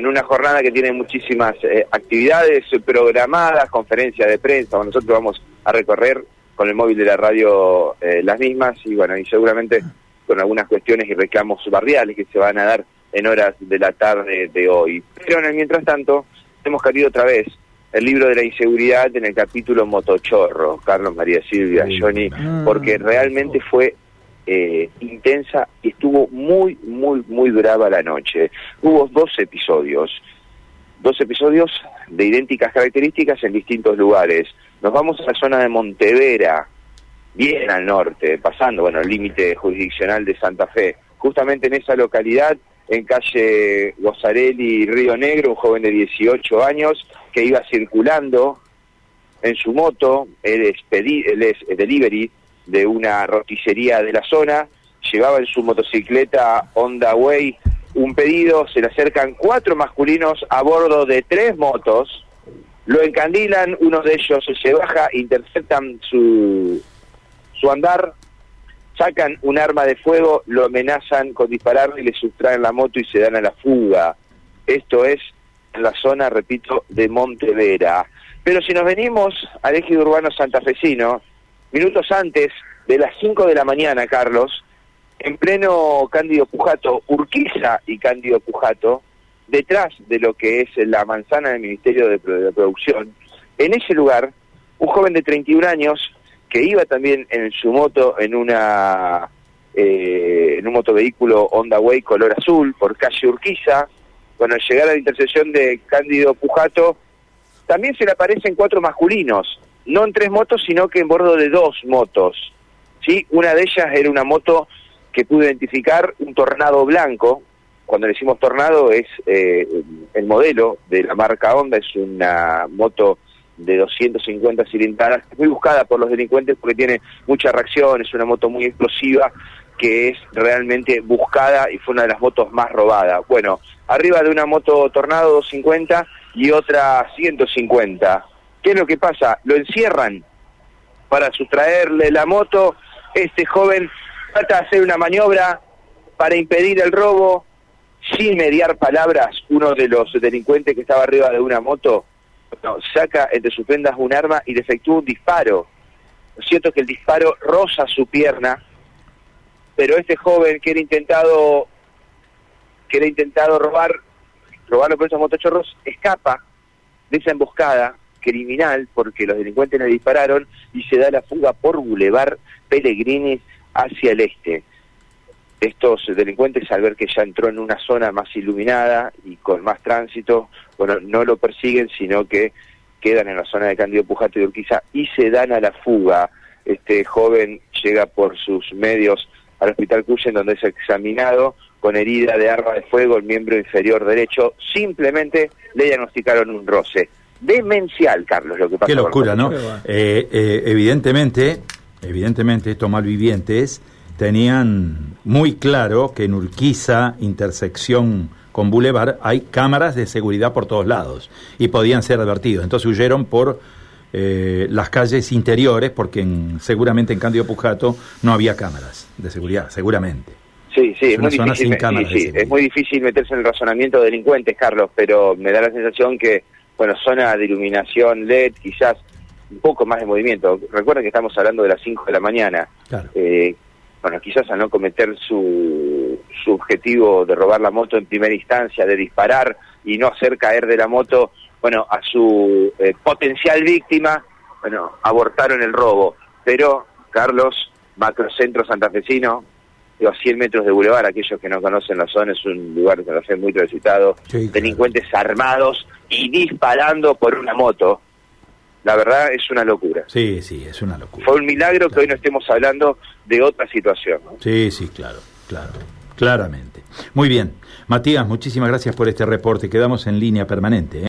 en una jornada que tiene muchísimas eh, actividades programadas, conferencias de prensa, nosotros vamos a recorrer con el móvil de la radio eh, las mismas y bueno, y seguramente con algunas cuestiones y reclamos barriales que se van a dar en horas de la tarde de hoy. Pero en el mientras tanto, hemos caído otra vez el libro de la inseguridad en el capítulo Motochorro, Carlos María Silvia, Johnny, Ah. porque realmente fue eh, intensa y estuvo muy, muy, muy brava la noche. Hubo dos episodios, dos episodios de idénticas características en distintos lugares. Nos vamos a la zona de Montevera, bien al norte, pasando, bueno, el límite jurisdiccional de Santa Fe. Justamente en esa localidad, en calle Gozarelli, Río Negro, un joven de 18 años que iba circulando en su moto, él es, pedi- él es delivery de una roticería de la zona, llevaba en su motocicleta Honda Way un pedido, se le acercan cuatro masculinos a bordo de tres motos, lo encandilan, uno de ellos se baja, interceptan su, su andar, sacan un arma de fuego, lo amenazan con dispararle, le sustraen la moto y se dan a la fuga. Esto es la zona, repito, de Montevera. Pero si nos venimos al eje urbano santafesino, minutos antes de las 5 de la mañana, Carlos, en pleno Cándido Pujato, Urquiza y Cándido Pujato, detrás de lo que es la manzana del Ministerio de, Pro- de Producción, en ese lugar, un joven de 31 años que iba también en su moto en una eh, en un motovehículo Honda Way color azul por calle Urquiza, bueno, al llegar a la intersección de Cándido Pujato, también se le aparecen cuatro masculinos, no en tres motos, sino que en bordo de dos motos. ¿sí? Una de ellas era una moto que pude identificar, un tornado blanco. Cuando decimos tornado es eh, el modelo de la marca Honda, es una moto de 250 cilindradas, muy buscada por los delincuentes porque tiene mucha reacción, es una moto muy explosiva que es realmente buscada y fue una de las motos más robadas. Bueno, arriba de una moto Tornado 250 y otra 150. ¿Qué es lo que pasa? Lo encierran para sustraerle la moto. Este joven trata de hacer una maniobra para impedir el robo. Sin mediar palabras, uno de los delincuentes que estaba arriba de una moto saca entre sus prendas un arma y le efectúa un disparo. Lo cierto es que el disparo roza su pierna, pero este joven que era intentado que era intentado robar robarlo por esos motochorros escapa de esa emboscada criminal porque los delincuentes le dispararon y se da la fuga por Boulevard Pellegrini hacia el este. Estos delincuentes al ver que ya entró en una zona más iluminada y con más tránsito, bueno, no lo persiguen, sino que quedan en la zona de Cándido Pujato y Urquiza y se dan a la fuga. Este joven llega por sus medios al hospital Cuyen donde es examinado con herida de arma de fuego el miembro inferior derecho. Simplemente le diagnosticaron un roce. Demencial, Carlos, lo que pasó. Qué locura, ¿no? Eh, eh, evidentemente, evidentemente estos malvivientes tenían muy claro que en Urquiza, intersección con Boulevard, hay cámaras de seguridad por todos lados y podían ser advertidos. Entonces huyeron por eh, las calles interiores porque en- seguramente en Cándido Pujato no había cámaras de seguridad, seguramente. Sí, sí, Es es, una muy zona difícil, sin me- cámaras sí, es muy difícil meterse en el razonamiento de delincuentes, Carlos, pero me da la sensación que, bueno, zona de iluminación LED, quizás un poco más de movimiento. Recuerden que estamos hablando de las 5 de la mañana. Claro. Eh, bueno, quizás al no cometer su, su objetivo de robar la moto en primera instancia, de disparar y no hacer caer de la moto, bueno, a su eh, potencial víctima, bueno, abortaron el robo. Pero, Carlos, macrocentro santafesino, digo, a 100 metros de Boulevard, aquellos que no conocen la zona, es un lugar de Santa Fe muy transitado, Sí, claro. delincuentes armados y disparando por una moto. La verdad es una locura. Sí, sí, es una locura. Fue un milagro que hoy no estemos hablando de otra situación. ¿no? Sí, sí, claro, claro, claramente. Muy bien. Matías, muchísimas gracias por este reporte. Quedamos en línea permanente. ¿eh?